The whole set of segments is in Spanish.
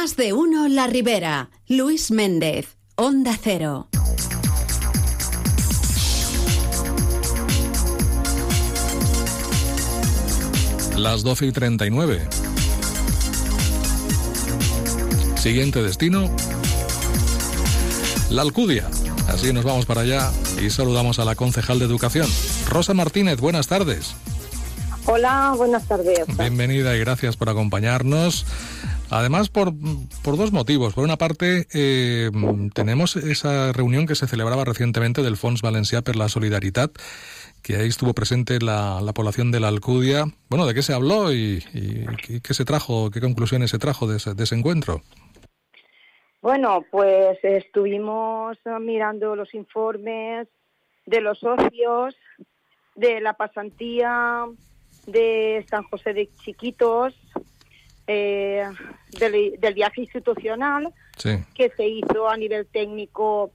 Más de uno La Ribera. Luis Méndez, Onda Cero. Las 12 y 39. Siguiente destino. La Alcudia. Así nos vamos para allá y saludamos a la concejal de Educación. Rosa Martínez, buenas tardes. Hola, buenas tardes. Bienvenida y gracias por acompañarnos. Además, por, por dos motivos. Por una parte, eh, tenemos esa reunión que se celebraba recientemente del Fons Valencià per la Solidaridad, que ahí estuvo presente la, la población de la Alcudia. Bueno, ¿de qué se habló y, y qué se trajo, qué conclusiones se trajo de ese, de ese encuentro? Bueno, pues estuvimos mirando los informes de los socios, de la pasantía de San José de Chiquitos, eh, del, del, viaje institucional Sí. que se hizo a nivel técnico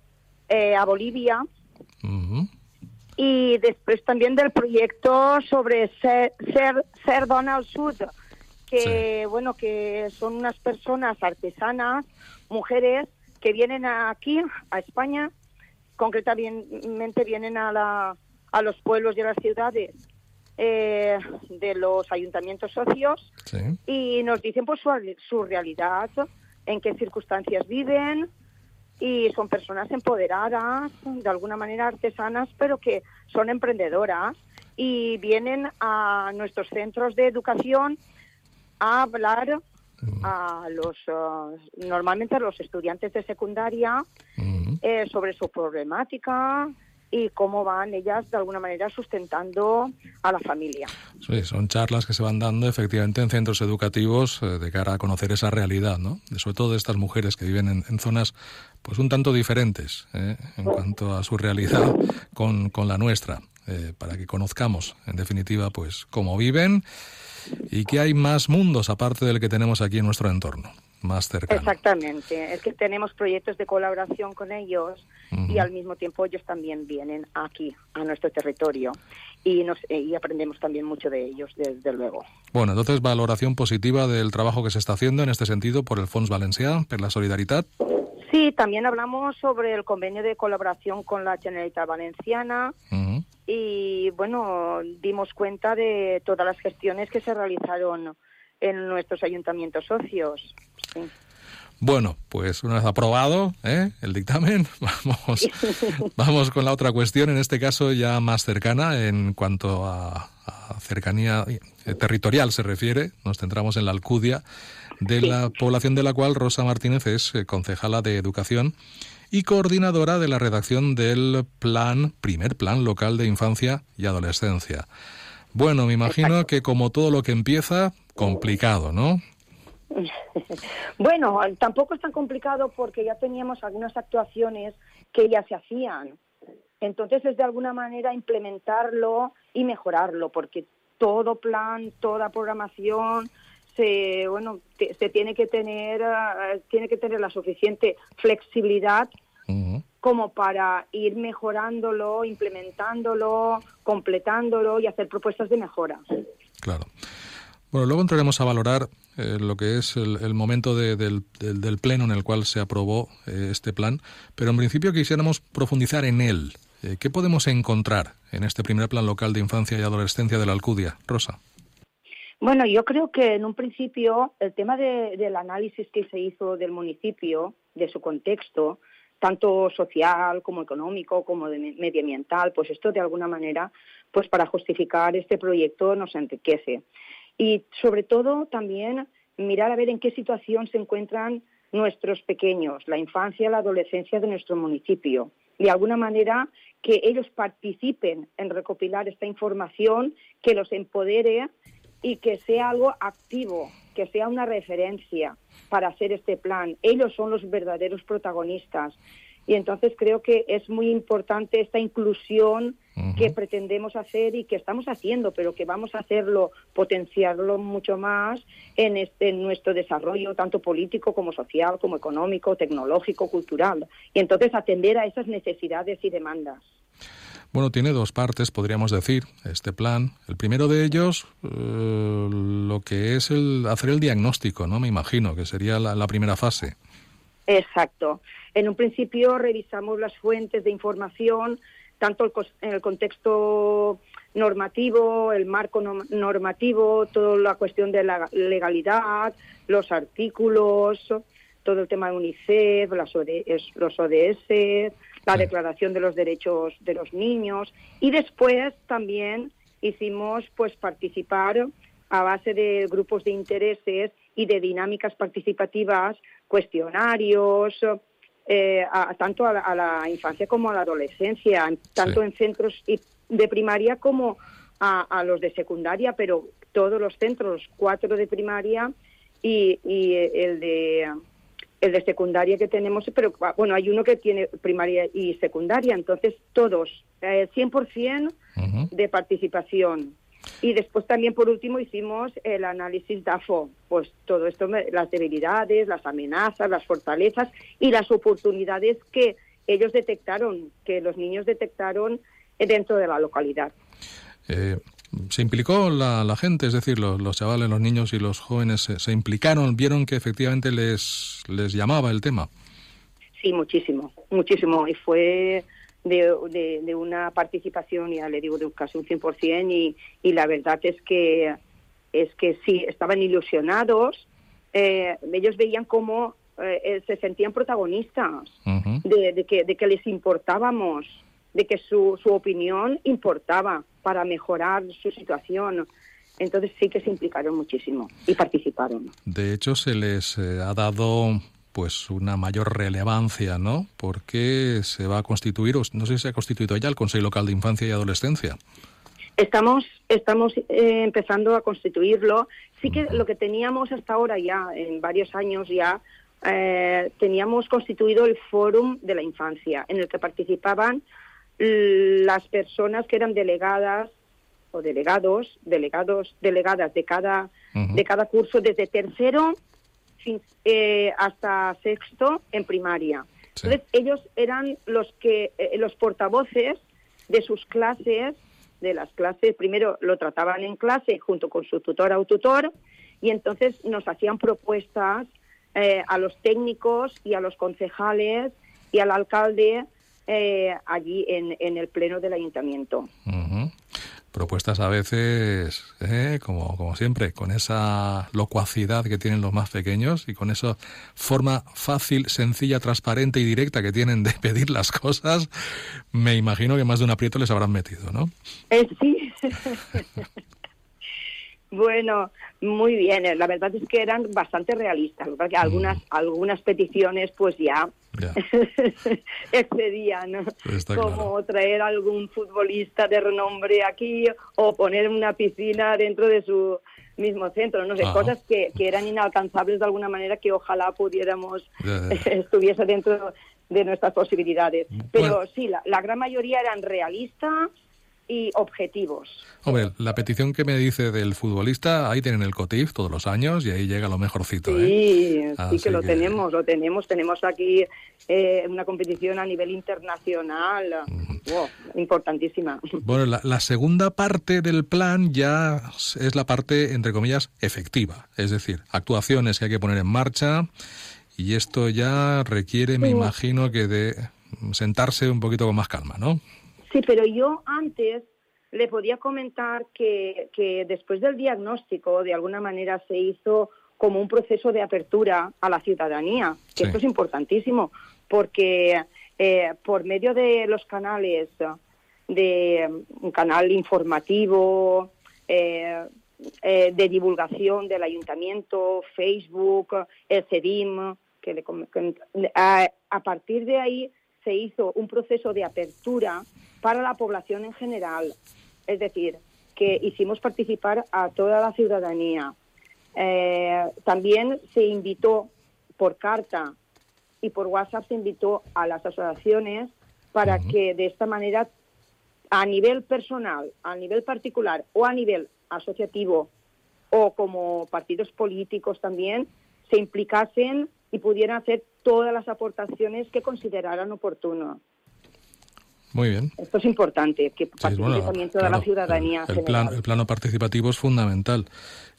eh, a Bolivia. Y después también del proyecto sobre Ser, Ser, Ser Dona al Sud, que bueno, que son unas personas artesanas, mujeres que vienen aquí a España, concretamente vienen a, la, a los pueblos y a las ciudades eh, de los ayuntamientos socios Sí. y nos dicen pues su, su realidad, en qué circunstancias viven y son personas empoderadas, de alguna manera artesanas, pero que son emprendedoras y vienen a nuestros centros de educación a hablar a los eh, normalmente a los estudiantes de secundaria Ujú. eh, sobre su problemática y cómo van ellas de alguna manera sustentando a la familia. Sí, son charlas que se van dando efectivamente en centros educativos eh, de cara a conocer esa realidad, ¿no? Sobre todo de estas mujeres que viven en, en zonas pues un tanto diferentes ¿eh? en cuanto a su realidad con, con la nuestra, eh, para que conozcamos en definitiva pues cómo viven y que hay más mundos aparte del que tenemos aquí en nuestro entorno, más cercano. Exactamente, es que tenemos proyectos de colaboración con ellos y al mismo tiempo ellos también vienen aquí, a nuestro territorio, y, nos, eh, y aprendemos también mucho de ellos, desde luego. Bueno, entonces valoración positiva del trabajo que se está haciendo en este sentido por el Fons Valencià, por la Solidaritat. Sí, también hablamos sobre el convenio de colaboración con la Generalitat Valenciana y, bueno, dimos cuenta de todas las gestiones que se realizaron en nuestros ayuntamientos socios. Sí. Bueno, pues una vez aprobado ¿eh? el dictamen, vamos, vamos con la otra cuestión, en este caso ya más cercana en cuanto a, a cercanía eh, territorial se refiere. Nos centramos en la Alcudia, de la población de la cual Rosa Martínez es eh, concejala de Educación y coordinadora de la redacción del plan, primer plan local de infancia y adolescencia. Bueno, me imagino que como todo lo que empieza, complicado, ¿no? Bueno, tampoco es tan complicado porque ya teníamos algunas actuaciones que ya se hacían. Entonces es de alguna manera implementarlo y mejorarlo, porque todo plan, toda programación, se, bueno, te- se tiene que tener, eh, tiene que tener la suficiente flexibilidad como para ir mejorándolo, implementándolo, completándolo y hacer propuestas de mejora. Claro. Bueno, luego entraremos a valorar eh, lo que es el, momento de- del, pleno en el cual se aprobó eh, este plan, pero en principio quisiéramos profundizar en él. Eh, ¿Qué podemos encontrar en este primer plan local de infancia y adolescencia de la Alcudia? Rosa. Bueno, yo creo que en un principio el tema de- del análisis que se hizo del municipio, de su contexto, tanto social como económico como de me- medioambiental, pues esto de alguna manera, pues para justificar este proyecto nos enriquece. Y sobre todo también mirar a ver en qué situación se encuentran nuestros pequeños, la infancia, la adolescencia de nuestro municipio. De alguna manera que ellos participen en recopilar esta información, que los empodere y que sea algo activo, que sea una referencia para hacer este plan. Ellos son los verdaderos protagonistas. Y entonces creo que es muy importante esta inclusión que pretendemos hacer y que estamos haciendo, pero que vamos a hacerlo, potenciarlo mucho más en, este, en nuestro desarrollo, tanto político como social, como económico, tecnológico, cultural. Y entonces atender a esas necesidades y demandas. Bueno, tiene dos partes, podríamos decir, este plan. El primero de ellos, eh, lo que es el hacer el diagnóstico, ¿no? Me imagino que sería la, primera fase. Exacto. En un principio revisamos las fuentes de información, tanto en el contexto normativo, el marco normativo, toda la cuestión de la legalidad, los artículos, todo el tema de UNICEF, los ODS, la Declaración de los Derechos de los Niños. Y después también hicimos pues participar a base de grupos de intereses y de dinámicas participativas, cuestionarios, eh, tanto a la, infancia como a la adolescencia, tanto en centros de primaria como a, los de secundaria, pero todos los centros, cuatro de primaria y el de el de secundaria que tenemos, pero bueno, hay uno que tiene primaria y secundaria, entonces todos, eh, 100% de participación. Y después también, por último, hicimos el análisis DAFO, pues todo esto, las debilidades, las amenazas, las fortalezas y las oportunidades que ellos detectaron, que los niños detectaron dentro de la localidad. Eh, se implicó la, gente, es decir, los, chavales, los niños y los jóvenes se, implicaron, vieron que efectivamente les, les llamaba el tema. Sí, muchísimo, muchísimo. Y fue de, de, una participación, ya le digo, de casi un 100%, y, y la verdad es que, es que sí, estaban ilusionados. Eh, ellos veían cómo eh, se sentían protagonistas, de, de, que, de que les importábamos, de que su, su opinión importaba para mejorar su situación. Entonces sí que se implicaron muchísimo y participaron. De hecho, se les eh, ha dado pues una mayor relevancia, ¿no? Porque se va a constituir, no sé si se ha constituido ya el Consejo Local de Infancia y Adolescencia. Estamos, estamos eh, empezando a constituirlo. Sí que lo que teníamos hasta ahora ya, en varios años ya, eh, teníamos constituido el Fórum de la Infancia, en el que participaban las personas que eran delegadas o delegados, delegados, delegadas de cada, de cada curso desde tercero eh, hasta sexto en primaria. Entonces ellos eran los que eh, los portavoces de sus clases, de las clases. Primero lo trataban en clase junto con su tutor o tutor y entonces nos hacían propuestas eh, a los técnicos y a los concejales y al alcalde eh, allí en, en, el pleno del ayuntamiento. Propuestas a veces, eh, como, como siempre, con esa locuacidad que tienen los más pequeños y con esa forma fácil, sencilla, transparente y directa que tienen de pedir las cosas, me imagino que más de un aprieto les habrán metido, ¿no? Eh, sí. Bueno, muy bien. La verdad es que eran bastante realistas, porque algunas, algunas peticiones pues ya, excedían, como traer algún futbolista de renombre aquí o poner una piscina dentro de su mismo centro, no sé, cosas que, que, eran inalcanzables de alguna manera que ojalá pudiéramos, estuviese dentro de nuestras posibilidades. Pero sí, la, la gran mayoría eran realistas y objetivos. Hombre, la petición que me dice del futbolista, ahí tienen el COTIF todos los años y ahí llega lo mejorcito. Sí, ¿eh? sí que lo tenemos, lo tenemos. Tenemos aquí eh, una competición a nivel internacional, importantísima. Bueno, la, la, segunda parte del plan ya es la parte, entre comillas, efectiva, es decir, actuaciones que hay que poner en marcha y esto ya requiere, me imagino, que de sentarse un poquito con más calma, ¿no? Sí, pero yo antes le podía comentar que, que después del diagnóstico, de alguna manera, se hizo como un proceso de apertura a la ciudadanía, que esto es importantísimo, porque eh, por medio de los canales, de un canal informativo, eh, eh, de divulgación del ayuntamiento, Facebook, el CEDIM, que a partir de ahí se hizo un proceso de apertura para la población en general. Es decir, que hicimos participar a toda la ciudadanía. Eh, también se invitó por carta y por WhatsApp se invitó a las asociaciones para que de esta manera, a nivel personal, a nivel particular o a nivel asociativo o como partidos políticos también, se implicasen y pudieran hacer todas las aportaciones que consideraran oportuno. Muy bien. Esto es importante, que participe también toda la ciudadanía. El, plan, el plano participativo es fundamental.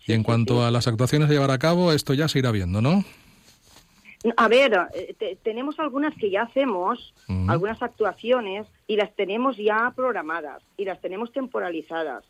y en cuanto a las actuaciones a llevar a cabo, esto ya se irá viendo, ¿no? A ver, eh, tenemos algunas que ya hacemos, algunas actuaciones, y las tenemos ya programadas, y las tenemos temporalizadas.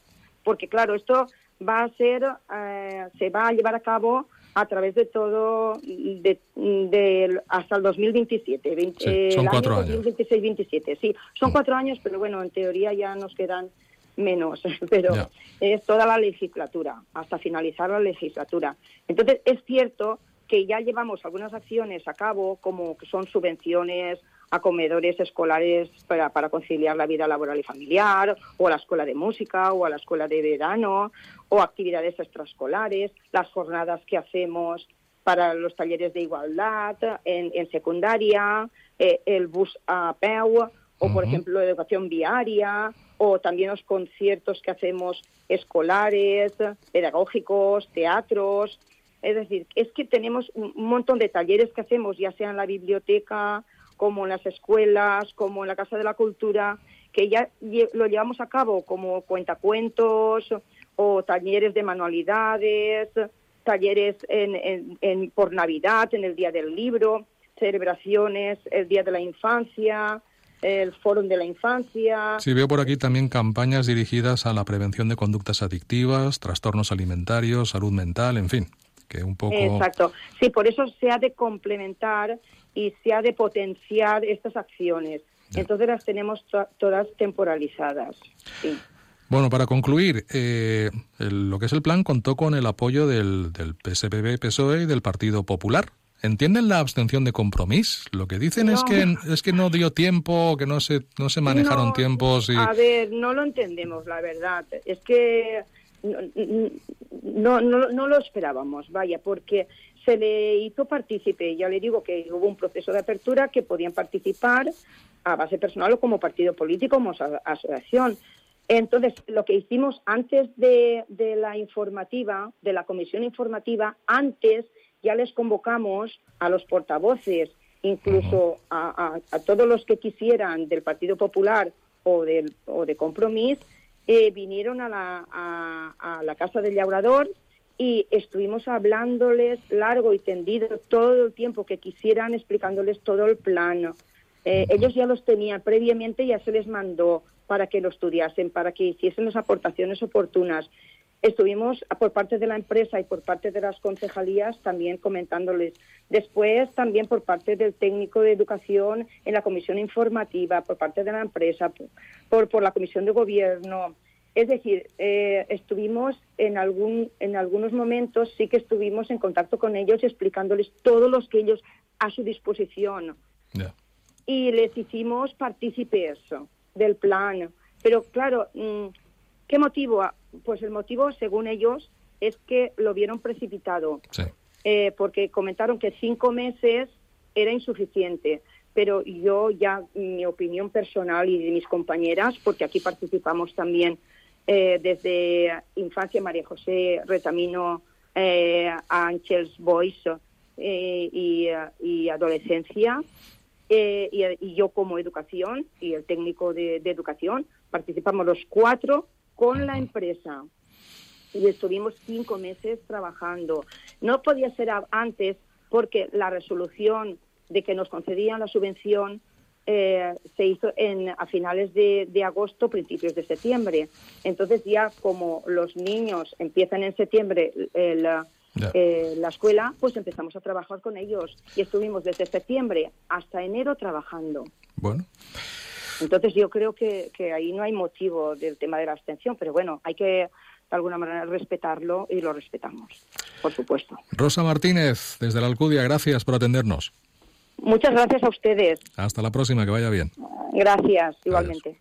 Porque claro, esto va a ser, eh, se va a llevar a cabo a través de todo, de, hasta el 2027. Sí, son cuatro años. 2026-27, sí. Son cuatro años, pero bueno, en teoría ya nos quedan menos, pero es toda la legislatura, hasta finalizar la legislatura. Entonces, es cierto que ya llevamos algunas acciones a cabo, como que son subvenciones a comedores escolares para, para, conciliar la vida laboral y familiar, o a la escuela de música, o a la escuela de verano, o actividades extraescolares, las jornadas que hacemos para los talleres de igualdad en, en secundaria, eh, el bus a peu, o por ejemplo educación viaria, o también los conciertos que hacemos escolares, pedagógicos, teatros. Es decir, es que tenemos un montón de talleres que hacemos, ya sea en la biblioteca, como en las escuelas, como en la Casa de la Cultura, que ya lo llevamos a cabo como cuentacuentos o talleres de manualidades, talleres en, por Navidad, en el Día del Libro, celebraciones, el Día de la Infancia, el Foro de la Infancia. Sí, veo por aquí también campañas dirigidas a la prevención de conductas adictivas, trastornos alimentarios, salud mental, en fin, que un poco... Exacto. Sí, por eso se ha de complementar y se ha de potenciar estas acciones. Entonces las tenemos todas temporalizadas. Bueno, para concluir, eh, lo que es el plan contó con el apoyo del, del PSPB, PSOE y del Partido Popular. ¿Entienden la abstención de compromiso? Lo que dicen es que es que no dio tiempo, que no se no se manejaron tiempos. Y... A ver, no lo entendemos, la verdad. Es que no, no, no lo esperábamos, vaya, porque se le hizo partícipe. Ya le digo que hubo un proceso de apertura que podían participar a base personal o como partido político, como asociación. Entonces, lo que hicimos antes de, la informativa, de la comisión informativa, antes ya les convocamos a los portavoces, incluso a, todos los que quisieran del Partido Popular o, del, o de Compromís, eh, vinieron a la, a la Casa del Llaurador y estuvimos hablándoles largo y tendido todo el tiempo que quisieran, explicándoles todo el plano. Eh, ellos ya los tenían previamente, ya se les mandó para que lo estudiasen, para que hiciesen las aportaciones oportunas. Estuvimos por parte de la empresa y por parte de las concejalías también comentándoles. Después también por parte del técnico de educación en la comisión informativa, por parte de la empresa, por, por la comisión de gobierno, es decir, eh, estuvimos en, algún, en algunos momentos, sí que estuvimos en contacto con ellos explicándoles todos los que ellos a su disposición. Y les hicimos partícipes del plan. Pero claro, mm, ¿qué motivo? Pues el motivo, según ellos, es que lo vieron precipitado. Eh, porque comentaron que cinco meses era insuficiente pero yo ya mi opinión personal y de mis compañeras, porque aquí participamos también eh, desde infancia María José Retamino eh, Ángels Boys eh, y, adolescencia, eh, y, yo como educación y el técnico de, educación, participamos los cuatro con la empresa y estuvimos cinco meses trabajando. No podía ser antes porque la resolución de que nos concedían la subvención eh, se hizo en, a finales de, agosto, principios de septiembre. Entonces ya como los niños empiezan en septiembre eh, la escuela, pues empezamos a trabajar con ellos y estuvimos desde septiembre hasta enero trabajando. Bueno. Entonces yo creo que, que ahí no hay motivo del tema de la abstención, pero bueno, hay que de alguna manera respetarlo y lo respetamos, por supuesto. Rosa Martínez, desde la Alcudia, gracias por atendernos. Muchas gracias a ustedes. Hasta la próxima, que vaya bien. Gracias, igualmente.